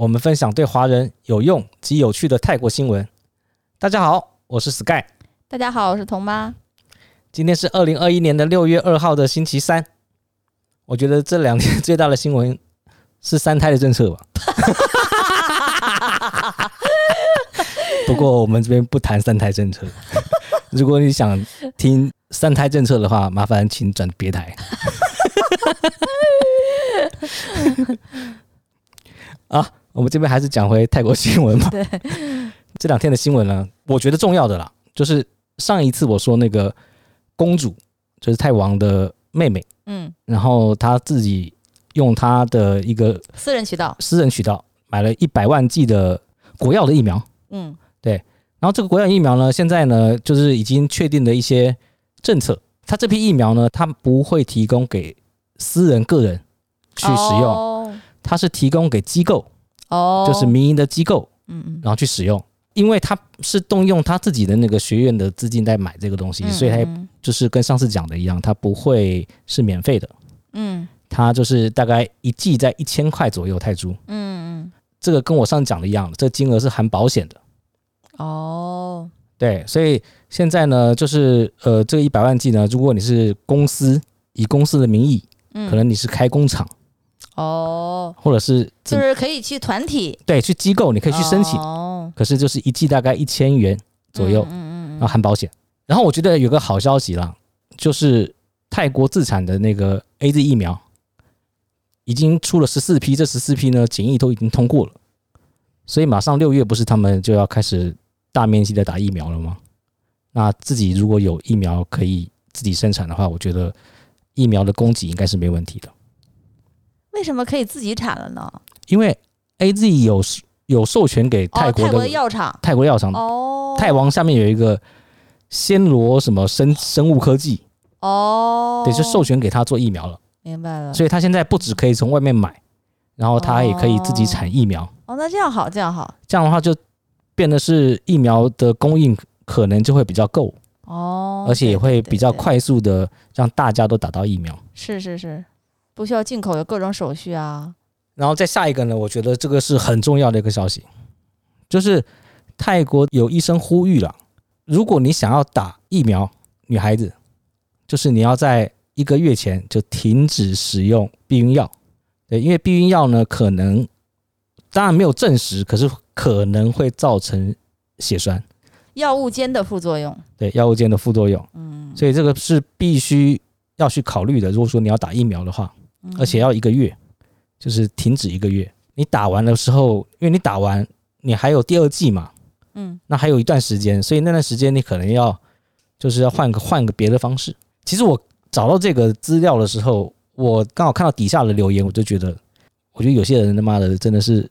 我们分享对华人有用及有趣的泰国新闻。大家好，我是 Sky。大家好，我是童妈。今天是二零二一年的六月二号的星期三。我觉得这两天 最大的新闻是三胎的政策吧。不过我们这边不谈三胎政策。如果你想听三胎政策的话，麻烦请转别台。啊。我们这边还是讲回泰国新闻吧。对，这两天的新闻呢，我觉得重要的啦，就是上一次我说那个公主，就是泰王的妹妹，嗯，然后她自己用她的一个私人渠道，私人渠道买了一百万剂的国药的疫苗，嗯，对，然后这个国药疫苗呢，现在呢，就是已经确定的一些政策，它这批疫苗呢，它不会提供给私人个人去使用，它是提供给机构。哦，就是民营的机构，嗯嗯，然后去使用，因为他是动用他自己的那个学院的资金在买这个东西，所以他就是跟上次讲的一样，他不会是免费的，嗯，他就是大概一季在一千块左右泰铢，嗯嗯，这个跟我上次讲的一样，这个金额是含保险的，哦，对，所以现在呢，就是呃，这个一百万季呢，如果你是公司，以公司的名义，可能你是开工厂。哦，或者是就是可以去团体，对，去机构你可以去申请，哦，可是就是一季大概一千元左右，嗯嗯嗯，然后含保险。然后我觉得有个好消息啦，就是泰国自产的那个 AZ 疫苗已经出了十四批，这十四批呢检疫都已经通过了，所以马上六月不是他们就要开始大面积的打疫苗了吗？那自己如果有疫苗可以自己生产的话，我觉得疫苗的供给应该是没问题的。为什么可以自己产了呢？因为 AZ 有有授权给泰国的药厂，泰国药厂哦，泰王下面有一个暹罗什么生生物科技哦，对，就授权给他做疫苗了。明白了，所以他现在不止可以从外面买，然后他也可以自己产疫苗。哦，那这样好，这样好，这样的话就变得是疫苗的供应可能就会比较够哦，而且也会比较快速的让大家都打到疫苗。是是是。不需要进口的各种手续啊，然后再下一个呢，我觉得这个是很重要的一个消息，就是泰国有医生呼吁了，如果你想要打疫苗，女孩子，就是你要在一个月前就停止使用避孕药，对，因为避孕药呢可能，当然没有证实，可是可能会造成血栓，药物间的副作用，对，药物间的副作用，嗯，所以这个是必须要去考虑的。如果说你要打疫苗的话。而且要一个月，就是停止一个月。你打完的时候，因为你打完，你还有第二季嘛，嗯，那还有一段时间，所以那段时间你可能要，就是要换个换个别的方式。其实我找到这个资料的时候，我刚好看到底下的留言，我就觉得，我觉得有些人他妈的真的是，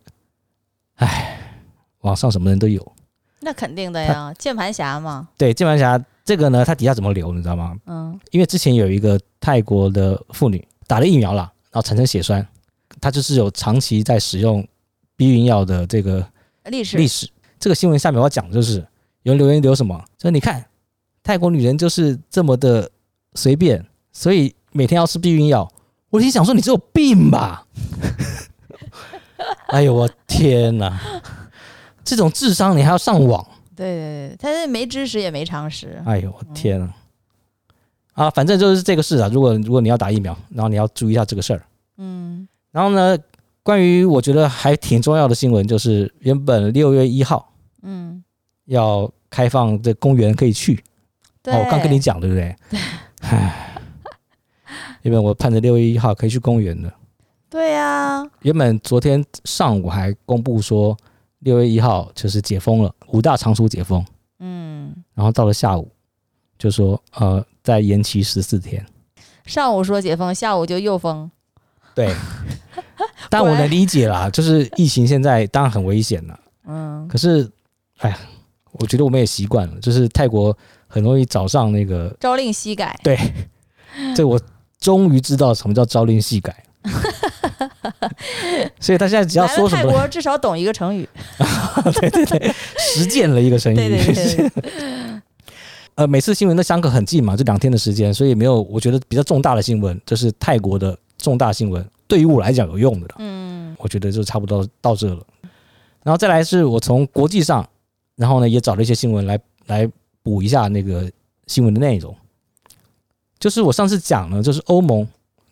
唉，网上什么人都有。那肯定的呀，键盘侠嘛。对，键盘侠这个呢，他底下怎么留，你知道吗？嗯，因为之前有一个泰国的妇女。打了疫苗了，然后产生血栓，他就是有长期在使用避孕药的这个历史历史。这个新闻下面我要讲的就是有人留言留什么，说你看泰国女人就是这么的随便，所以每天要吃避孕药。我心想说你是有病吧？哎呦我天哪！这种智商你还要上网？对对对，他是没知识也没常识。哎呦我天哪！啊，反正就是这个事啊。如果如果你要打疫苗，然后你要注意一下这个事儿。嗯，然后呢，关于我觉得还挺重要的新闻，就是原本六月一号，嗯，要开放这公园可以去。对，哦，我刚跟你讲，对不对？对。唉，原本我盼着六月一号可以去公园的。对呀。原本昨天上午还公布说六月一号就是解封了，五大常熟解封。嗯。然后到了下午，就说呃。再延期十四天，上午说解封，下午就又封。对，但我能理解啦，就是疫情现在当然很危险了。嗯，可是哎呀，我觉得我们也习惯了，就是泰国很容易早上那个朝令夕改。对，这我终于知道什么叫朝令夕改。所以他现在只要说什么，泰国至少懂一个成语。对对对，实践了一个成语。对对对对呃，每次新闻都相隔很近嘛，这两天的时间，所以没有我觉得比较重大的新闻，这是泰国的重大新闻，对于我来讲有用的了。嗯，我觉得就差不多到这了。然后再来是我从国际上，然后呢也找了一些新闻来来补一下那个新闻的内容。就是我上次讲了，就是欧盟，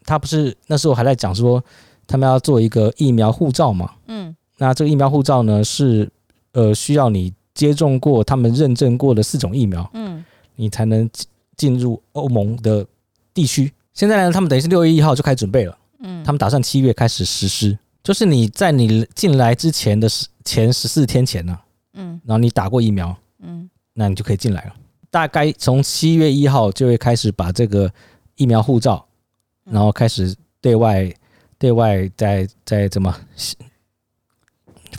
它不是那时候还在讲说他们要做一个疫苗护照嘛？嗯，那这个疫苗护照呢是呃需要你接种过他们认证过的四种疫苗。嗯。你才能进入欧盟的地区。现在呢，他们等于是六月一号就开始准备了。嗯，他们打算七月开始实施。就是你在你进来之前的十前十四天前呢、啊，嗯，然后你打过疫苗，嗯，那你就可以进来了。大概从七月一号就会开始把这个疫苗护照，然后开始对外对外在在怎么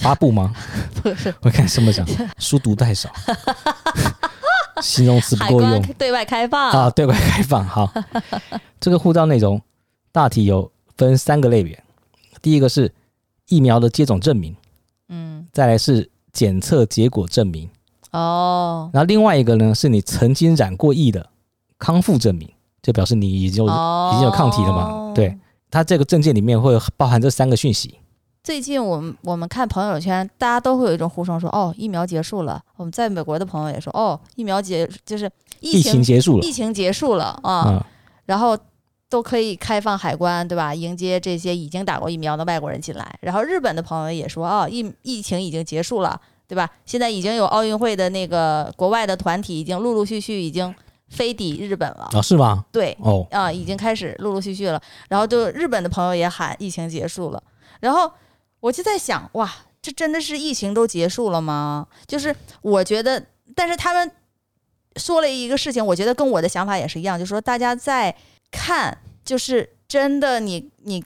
发布吗？不是，我看什么讲，书读太少。形容词不够用。对外开放啊，对外开放。好，这个护照内容大体有分三个类别。第一个是疫苗的接种证明，嗯，再来是检测结果证明，哦，然后另外一个呢是你曾经染过疫的康复证明，就表示你已经有、哦、已经有抗体了嘛。对，它这个证件里面会包含这三个讯息。最近我们我们看朋友圈，大家都会有一种呼声说，哦，疫苗结束了。我们在美国的朋友也说，哦，疫苗结就是疫情，结束了，疫情结束了啊，嗯、然后都可以开放海关，对吧？迎接这些已经打过疫苗的外国人进来。然后日本的朋友也说，哦，疫疫情已经结束了，对吧？现在已经有奥运会的那个国外的团体已经陆陆续续已经飞抵日本了啊？是吗？对，哦，啊，已经开始陆陆续续了。然后就日本的朋友也喊疫情结束了，然后。我就在想，哇，这真的是疫情都结束了吗？就是我觉得，但是他们说了一个事情，我觉得跟我的想法也是一样，就是说大家在看，就是真的你，你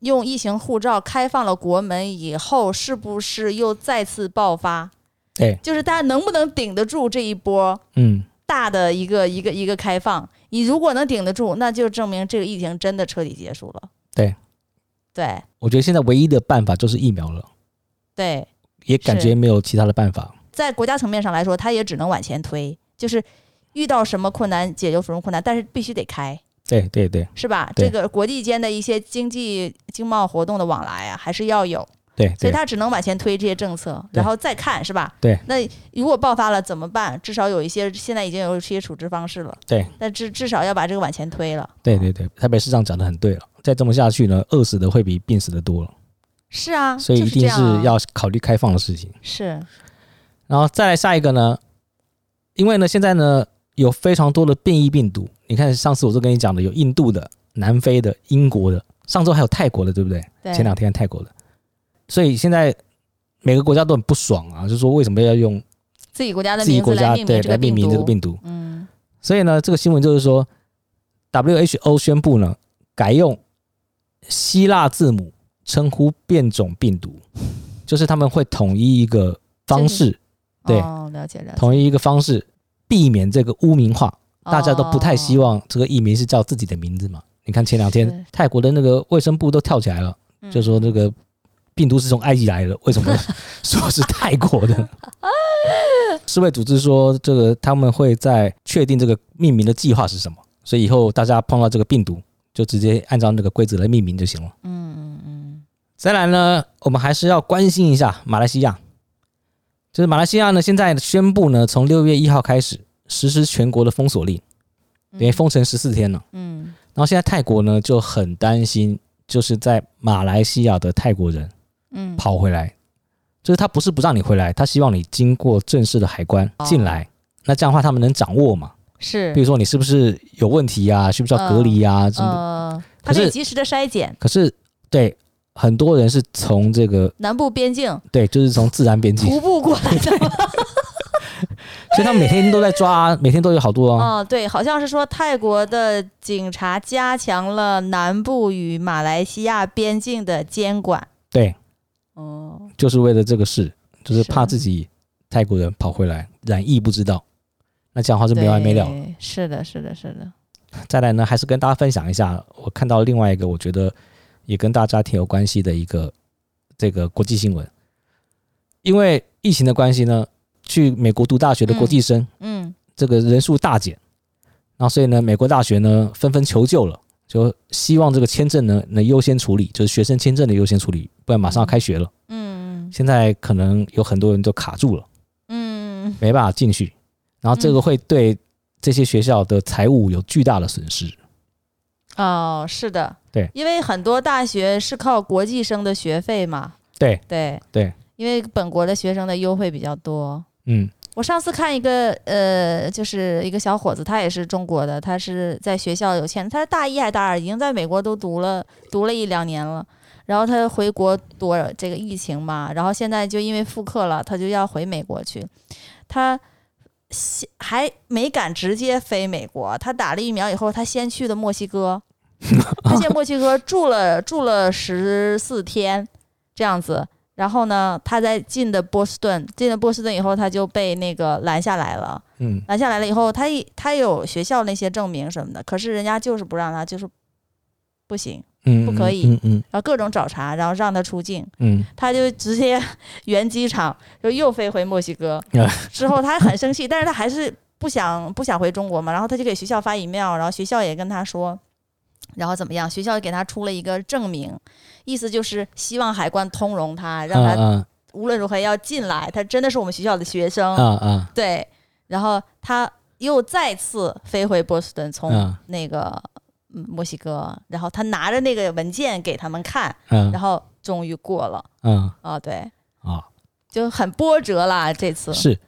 你用疫情护照开放了国门以后，是不是又再次爆发？对，就是大家能不能顶得住这一波？嗯，大的一个一个一个开放，你如果能顶得住，那就证明这个疫情真的彻底结束了。对。对，我觉得现在唯一的办法就是疫苗了。对，也感觉没有其他的办法。在国家层面上来说，它也只能往前推，就是遇到什么困难解决什么困难，但是必须得开。对对对，是吧？这个国际间的一些经济经贸活动的往来啊，还是要有。对，所以他只能往前推这些政策，然后再看，是吧？对。那如果爆发了怎么办？至少有一些现在已经有一些处置方式了。对。但至至少要把这个往前推了。对对对，台北市长讲得很对了。再这么下去呢，饿死的会比病死的多了。是啊，所以一定是要考虑开放的事情。是。然后再来下一个呢，因为呢现在呢有非常多的变异病毒。你看上次我就跟你讲的，有印度的、南非的、英国的，上周还有泰国的，对不对？对。前两天泰国的。所以现在每个国家都很不爽啊，就是说为什么要用自己国家的自己国家对来命名这个病毒？嗯。所以呢，这个新闻就是说，WHO 宣布呢。改用希腊字母称呼变种病毒，就是他们会统一一个方式，对，了解了解，统一一个方式，避免这个污名化。大家都不太希望这个艺名是叫自己的名字嘛？你看前两天泰国的那个卫生部都跳起来了，就说这个病毒是从埃及来的，为什么 说是泰国的？世卫组织说这个他们会在确定这个命名的计划是什么，所以以后大家碰到这个病毒。就直接按照那个规则来命名就行了。嗯嗯嗯。再来呢，我们还是要关心一下马来西亚。就是马来西亚呢，现在宣布呢，从六月一号开始实施全国的封锁令，等于封城十四天了。嗯。然后现在泰国呢就很担心，就是在马来西亚的泰国人，嗯，跑回来，就是他不是不让你回来，他希望你经过正式的海关进来。那这样的话，他们能掌握嘛？是，比如说你是不是有问题呀？需不需要隔离呀？什么？可是及时的筛检。可是，对很多人是从这个南部边境，对，就是从自然边境徒步过来的，所以他们每天都在抓，每天都有好多啊。哦，对，好像是说泰国的警察加强了南部与马来西亚边境的监管。对，哦，就是为了这个事，就是怕自己泰国人跑回来染疫不知道，那这样的话是没完没了。是的，是的，是的。再来呢，还是跟大家分享一下，我看到另外一个我觉得也跟大家挺有关系的一个这个国际新闻，因为疫情的关系呢，去美国读大学的国际生，嗯，这个人数大减，然后所以呢，美国大学呢纷纷求救了，就希望这个签证能能优先处理，就是学生签证的优先处理，不然马上要开学了，嗯，现在可能有很多人都卡住了，嗯，没办法进去，然后这个会对。这些学校的财务有巨大的损失。哦，是的，对，因为很多大学是靠国际生的学费嘛。对。对。对，因为本国的学生的优惠比较多。嗯，我上次看一个呃，就是一个小伙子，他也是中国的，他是在学校有签，他是大一还是大二，已经在美国都读了读了一两年了。然后他回国躲这个疫情嘛，然后现在就因为复课了，他就要回美国去，他。还没敢直接飞美国，他打了疫苗以后，他先去的墨西哥，他先墨西哥住了住了十四天这样子，然后呢，他在进的波士顿，进了波士顿以后，他就被那个拦下来了，嗯，拦下来了以后，他他有学校那些证明什么的，可是人家就是不让他，就是不行。嗯，不可以，嗯嗯，然后各种找茬，然后让他出境，嗯，他就直接 原机场就又飞回墨西哥，之后他还很生气，但是他还是不想不想回中国嘛，然后他就给学校发 email，然后学校也跟他说，然后怎么样？学校给他出了一个证明，意思就是希望海关通融他，让他无论如何要进来，他真的是我们学校的学生，啊啊，对，然后他又再次飞回波士顿，从那个。嗯，墨西哥，然后他拿着那个文件给他们看，嗯，然后终于过了，嗯，啊，对，啊、哦，就很波折啦，这次。是，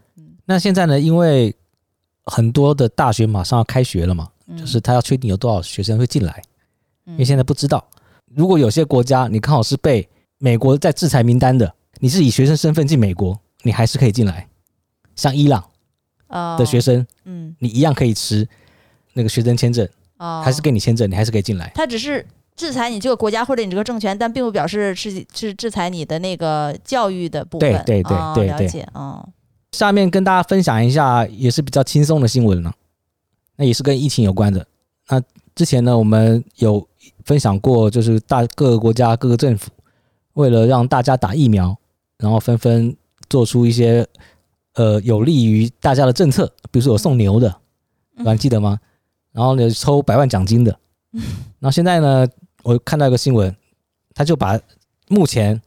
那现在呢，因为很多的大学马上要开学了嘛，嗯、就是他要确定有多少学生会进来，嗯、因为现在不知道，如果有些国家你刚好是被美国在制裁名单的，你是以学生身份进美国，你还是可以进来，像伊朗的学生，哦、嗯，你一样可以持那个学生签证。还是给你签证，你还是可以进来。他只是制裁你这个国家或者你这个政权，但并不表示是是制裁你的那个教育的部分。对对对对，了解哦。下面跟大家分享一下，也是比较轻松的新闻呢。那也是跟疫情有关的。那之前呢，我们有分享过，就是大各个国家各个政府为了让大家打疫苗，然后纷纷做出一些呃有利于大家的政策，比如说有送牛的，你还记得吗？然后呢，抽百万奖金的。然后现在呢，我看到一个新闻，他就把目前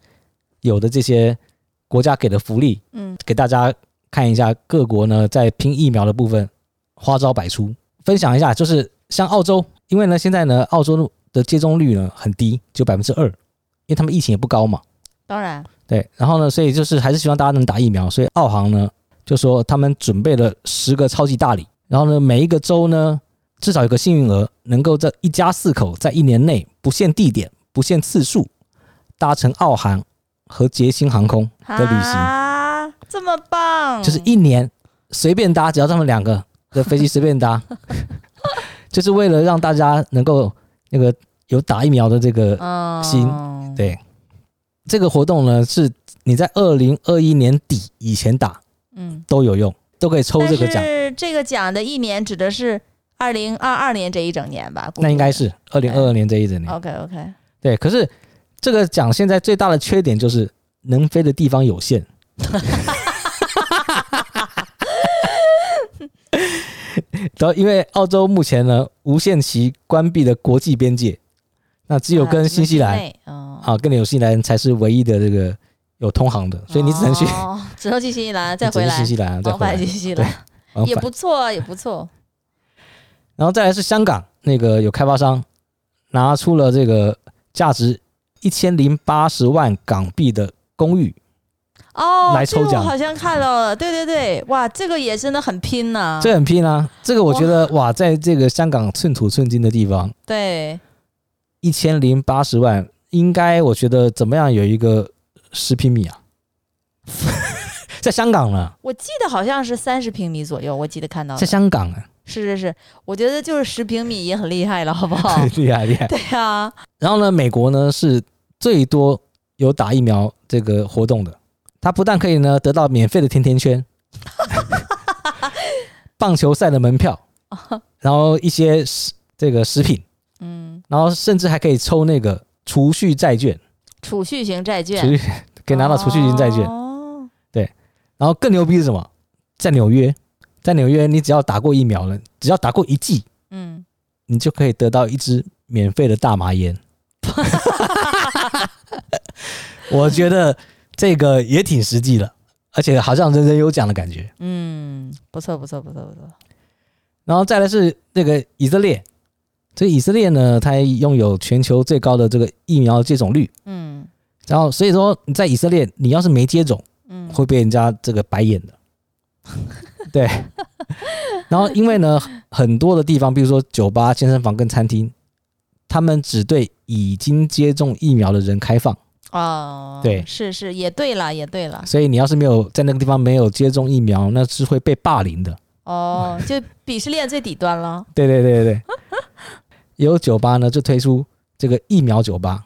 有的这些国家给的福利，嗯，给大家看一下。各国呢在拼疫苗的部分花招百出，分享一下。就是像澳洲，因为呢现在呢澳洲的接种率呢很低，只有百分之二，因为他们疫情也不高嘛。当然。对，然后呢，所以就是还是希望大家能打疫苗。所以澳航呢就说他们准备了十个超级大礼，然后呢每一个州呢。至少有个幸运儿，能够在一家四口在一年内不限地点、不限次数，搭乘澳航和捷星航空的旅行啊，这么棒！就是一年随便搭，只要他们两个的飞机随便搭，就是为了让大家能够那个有打疫苗的这个心。Oh. 对，这个活动呢，是你在二零二一年底以前打，嗯，都有用，都可以抽这个奖。是这个奖的一年指的是？二零二二年这一整年吧，那应该是二零二二年这一整年。OK OK，对。可是这个奖现在最大的缺点就是能飞的地方有限。然后因为澳洲目前呢无限期关闭的国际边界，那只有跟新西兰，啊，跟纽西兰才是唯一的这个有通航的，所以你只能去，只能去新西兰再回来，新西兰再回来，新西兰。也不错啊，也不错。然后再来是香港那个有开发商拿出了这个价值一千零八十万港币的公寓哦，来抽奖，这个、我好像看到了，对对对，哇，这个也真的很拼呐、啊，这很拼啊，这个我觉得哇，在这个香港寸土寸金的地方，对，一千零八十万，应该我觉得怎么样有一个十平米啊，在香港呢，我记得好像是三十平米左右，我记得看到在香港啊。是是是，我觉得就是十平米也很厉害了，好不好？厉 害厉害。对啊。然后呢，美国呢是最多有打疫苗这个活动的，它不但可以呢得到免费的甜甜圈，棒球赛的门票，然后一些食这个食品，嗯，然后甚至还可以抽那个储蓄债券，储蓄型债券，储蓄可以拿到储蓄型债券，哦，对，然后更牛逼是什么？在纽约，在纽约，你只要打过疫苗了，只要打过一剂，嗯，你就可以得到一支免费的大麻烟。我觉得。这个也挺实际的，而且好像人人有奖的感觉。嗯，不错，不错，不错，不错。然后再来是那个以色列，这个以色列呢，它拥有全球最高的这个疫苗接种率。嗯。然后所以说你在以色列，你要是没接种，嗯，会被人家这个白眼的。对。然后因为呢，很多的地方，比如说酒吧、健身房跟餐厅，他们只对已经接种疫苗的人开放。哦，对，是是，也对了，也对了。所以你要是没有在那个地方没有接种疫苗，那是会被霸凌的。哦，就鄙视链最底端了。对对对对对，有酒吧呢就推出这个疫苗酒吧，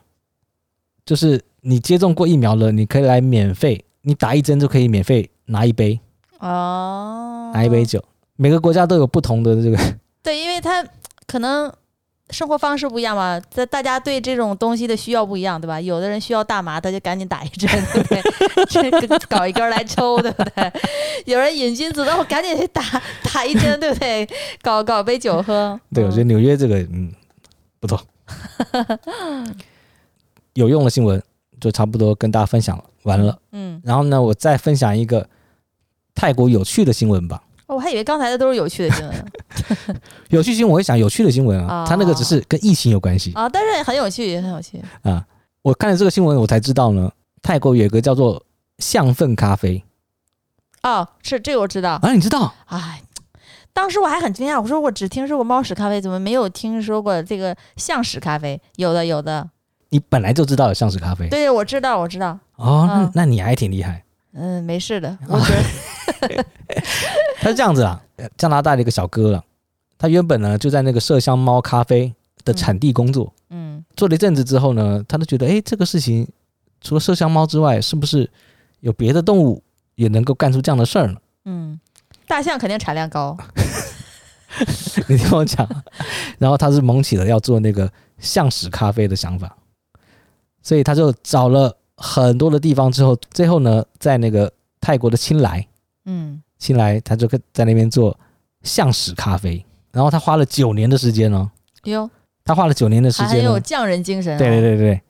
就是你接种过疫苗了，你可以来免费，你打一针就可以免费拿一杯。哦，拿一杯酒，每个国家都有不同的这个。对，因为它可能。生活方式不一样嘛，在大家对这种东西的需要不一样，对吧？有的人需要大麻，他就赶紧打一针，对不对？这个搞一根来抽，对不对？有人瘾君子，那我赶紧去打打一针，对不对？搞搞杯酒喝。对，我觉得纽约这个嗯不错，有用的新闻就差不多跟大家分享完了。嗯，然后呢，我再分享一个泰国有趣的新闻吧。哦我还以为刚才的都是有趣的新闻，有趣新闻我会想有趣的新闻啊，他那个只是跟疫情有关系啊，但是很有趣，也很有趣啊。我看了这个新闻，我才知道呢，泰国有一个叫做象粪咖啡。哦，是这个我知道啊，你知道？哎，当时我还很惊讶，我说我只听说过猫屎咖啡，怎么没有听说过这个象屎咖啡？有的，有的。你本来就知道有象屎咖啡？对，我知道，我知道。哦，那那你还挺厉害。嗯，没事的，我觉得。他是这样子啊，加拿大的一个小哥了，他原本呢就在那个麝香猫咖啡的产地工作，嗯，做了一阵子之后呢，他都觉得，哎，这个事情除了麝香猫之外，是不是有别的动物也能够干出这样的事儿呢？嗯，大象肯定产量高，你听我讲，然后他是萌起了要做那个象屎咖啡的想法，所以他就找了很多的地方之后，最后呢，在那个泰国的清莱。嗯，清莱他就在那边做象屎咖啡，然后他花了九年的时间哦。哟，他花了九年的时间，很有匠人精神。对对对对，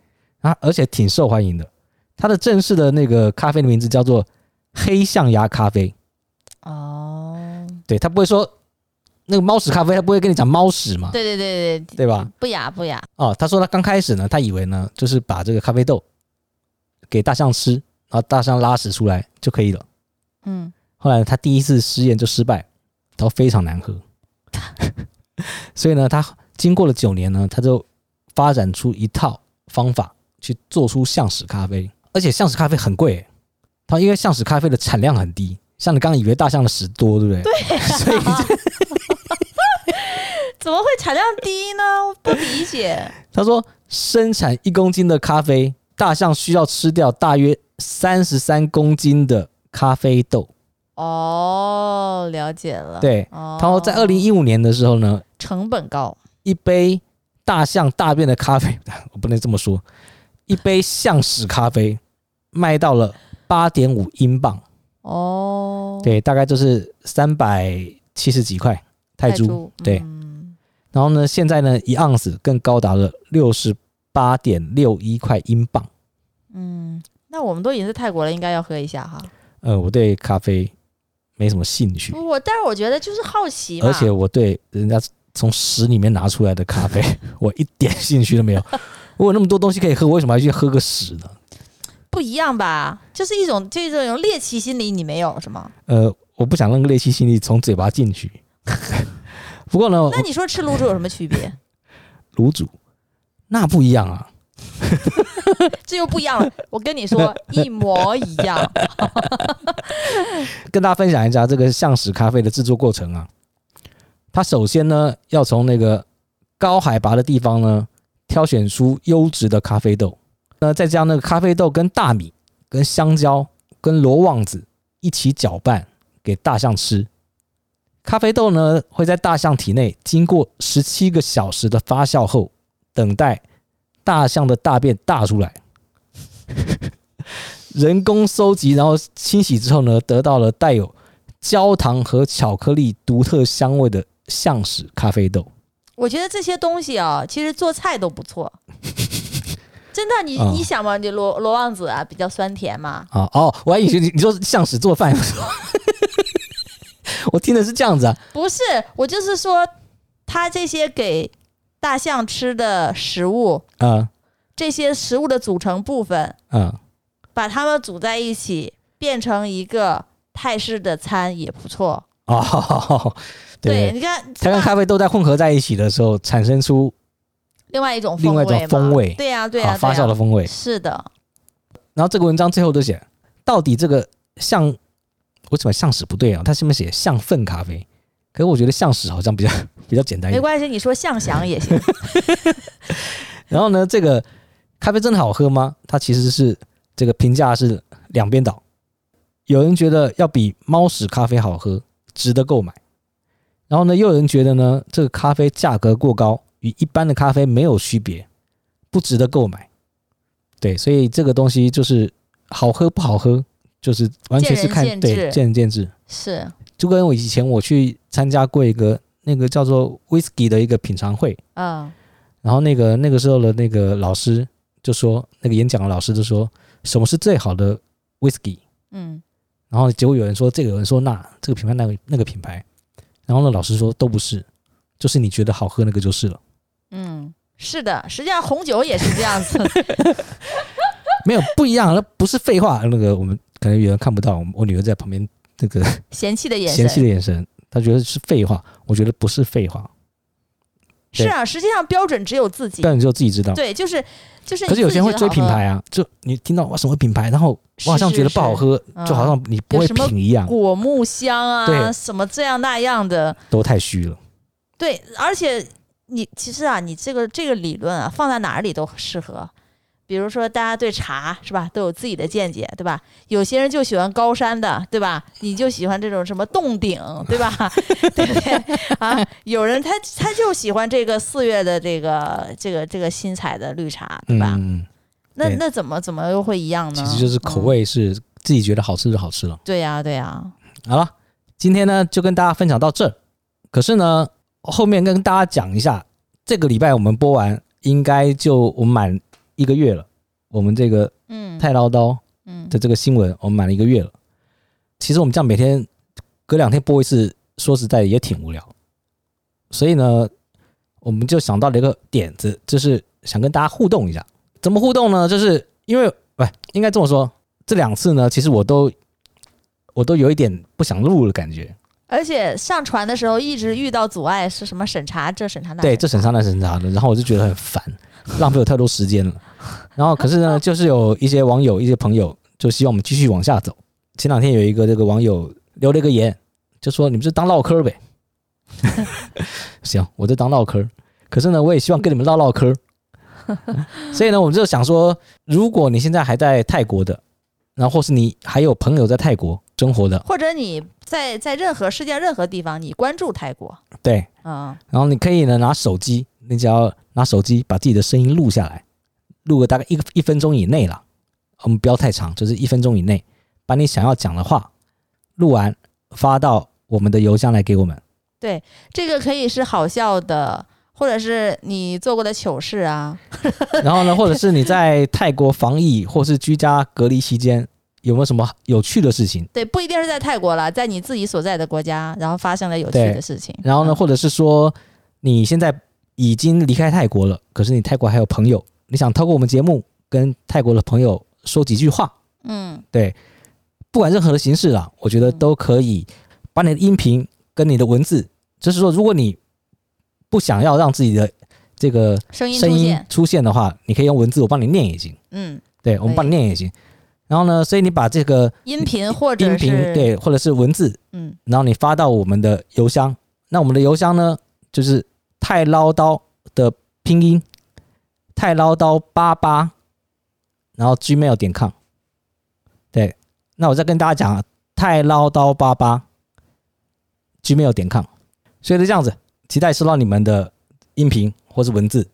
啊，而且挺受欢迎的。他的正式的那个咖啡的名字叫做黑象牙咖啡。哦，对，他不会说那个猫屎咖啡，他不会跟你讲猫屎嘛？对对对对，对吧？不雅不雅。哦，他说他刚开始呢，他以为呢，就是把这个咖啡豆给大象吃，然后大象拉屎出来就可以了。嗯。后来他第一次试验就失败，然后非常难喝，所以呢，他经过了九年呢，他就发展出一套方法去做出象屎咖啡，而且象屎咖啡很贵，他因为象屎咖啡的产量很低，像你刚刚以为大象的屎多，对不对？对啊，所以 怎么会产量低呢？我不理解。他说，生产一公斤的咖啡，大象需要吃掉大约三十三公斤的咖啡豆。哦，了解了。对，然后在二零一五年的时候呢，成本高，一杯大象大便的咖啡，我不能这么说，一杯象屎咖啡卖到了八点五英镑。哦，对，大概就是三百七十几块泰铢。对，然后呢，现在呢，一盎司更高达了六十八点六一块英镑。嗯，那我们都已经是泰国了，应该要喝一下哈。呃，我对咖啡。没什么兴趣，我但是我觉得就是好奇，而且我对人家从屎里面拿出来的咖啡，我一点兴趣都没有。我有那么多东西可以喝，我为什么还去喝个屎呢？不一样吧，就是一种这种猎奇心理，你没有是吗？呃，我不想让个猎奇心理从嘴巴进去。不过呢，那你说吃卤煮有什么区别？卤煮那不一样啊。这又不一样了，我跟你说 一模一样。跟大家分享一下这个象屎咖啡的制作过程啊。它首先呢，要从那个高海拔的地方呢，挑选出优质的咖啡豆，那再将那个咖啡豆跟大米、跟香蕉跟罗望子一起搅拌给大象吃。咖啡豆呢，会在大象体内经过十七个小时的发酵后，等待大象的大便大出来，人工收集，然后清洗之后呢，得到了带有焦糖和巧克力独特香味的象屎咖啡豆。我觉得这些东西啊，其实做菜都不错。真的，你你想嘛，你罗罗旺子啊，比较酸甜嘛。啊哦，我还以为你你说象屎做饭。我听的是这样子啊，不是，我就是说，他这些给大象吃的食物，嗯，这些食物的组成部分，嗯，把它们组在一起，变成一个泰式的餐也不错哦。对，你看，它跟咖啡豆在混合在一起的时候，产生出另外一种另外一种风味，对呀，对呀，发酵的风味是的。然后这个文章最后都写，到底这个像。为什么象屎不对啊？它上面写象粪咖啡，可是我觉得象屎好像比较 比较简单一点。没关系，你说象翔也行。然后呢，这个咖啡真的好喝吗？它其实是这个评价是两边倒，有人觉得要比猫屎咖啡好喝，值得购买。然后呢，又有人觉得呢，这个咖啡价格过高，与一般的咖啡没有区别，不值得购买。对，所以这个东西就是好喝不好喝。就是完全是看见对见仁见智，是就跟我以前我去参加过一个那个叫做 whisky 的一个品尝会，嗯，然后那个那个时候的那个老师就说，那个演讲的老师就说，什么是最好的 whisky？嗯，然后结果有人说这个，有人说那这个品牌那个那个品牌，然后呢老师说都不是，就是你觉得好喝那个就是了。嗯，是的，实际上红酒也是这样子，没有不一样，那不是废话，那个我们。可能有人看不到，我女儿在旁边，这个 嫌弃的眼神，嫌弃的眼神，他觉得是废话，我觉得不是废话。是啊，实际上标准只有自己，标准只有自己知道。对，就是就是。可是有些人会追品牌啊，就你听到哇什么品牌，然后我好像觉得不好喝，是是是就好像你不会品一样。果木香啊，对，什么这样那样的，都太虚了。对，而且你其实啊，你这个这个理论啊，放在哪里都适合。比如说，大家对茶是吧，都有自己的见解，对吧？有些人就喜欢高山的，对吧？你就喜欢这种什么洞顶，对吧？对不对啊？有人他他就喜欢这个四月的这个这个这个新采的绿茶，对吧？嗯，那那怎么怎么又会一样呢？其实就是口味是自己觉得好吃就好吃了。嗯、对呀，对呀。好了，今天呢就跟大家分享到这儿。可是呢，后面跟大家讲一下，这个礼拜我们播完，应该就我们满。一个月了，我们这个嗯太唠叨嗯的这个新闻，我们满了一个月了。其实我们这样每天隔两天播一次，说实在也挺无聊。所以呢，我们就想到了一个点子，就是想跟大家互动一下。怎么互动呢？就是因为不应该这么说，这两次呢，其实我都我都有一点不想录的感觉。而且上传的时候一直遇到阻碍，是什么审查这审查那？对，这审查那审查的，然后我就觉得很烦。浪费了太多时间了，然后可是呢，就是有一些网友、一些朋友就希望我们继续往下走。前两天有一个这个网友留了一个言，就说你们就当唠嗑呗。行，我就当唠嗑。可是呢，我也希望跟你们唠唠嗑。所以呢，我们就想说，如果你现在还在泰国的，然后或是你还有朋友在泰国生活的，或者你在在任何世界任何地方，你关注泰国，对，嗯，然后你可以呢拿手机，你只要。拿手机把自己的声音录下来，录个大概一个一分钟以内了，我们不要太长，就是一分钟以内，把你想要讲的话录完，发到我们的邮箱来给我们。对，这个可以是好笑的，或者是你做过的糗事啊。然后呢，或者是你在泰国防疫或是居家隔离期间有没有什么有趣的事情？对，不一定是在泰国了，在你自己所在的国家，然后发生了有趣的事情。然后呢，嗯、或者是说你现在。已经离开泰国了，可是你泰国还有朋友，你想透过我们节目跟泰国的朋友说几句话，嗯，对，不管任何的形式啦，我觉得都可以把你的音频跟你的文字，就是说，如果你不想要让自己的这个声音出现的话，你可以用文字，我帮你念也行，嗯，对，我们帮你念也行。然后呢，所以你把这个音频或者音频对，或者是文字，嗯，然后你发到我们的邮箱，那我们的邮箱呢，就是。太唠叨的拼音，太唠叨八八，然后 gmail 点 com，对，那我再跟大家讲啊，太唠叨八八，gmail 点 com。所以是这样子，期待收到你们的音频或是文字。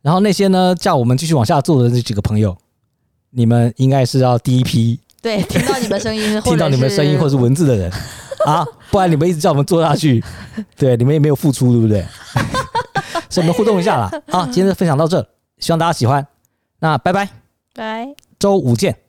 然后那些呢，叫我们继续往下做的那几个朋友，你们应该是要第一批对听到你们声音，听到你们声音或是文字的人啊，不然你们一直叫我们做下去，对，你们也没有付出，对不对？所以我们互动一下啦。好，今天的分享到这，希望大家喜欢。那拜拜，拜，周五见。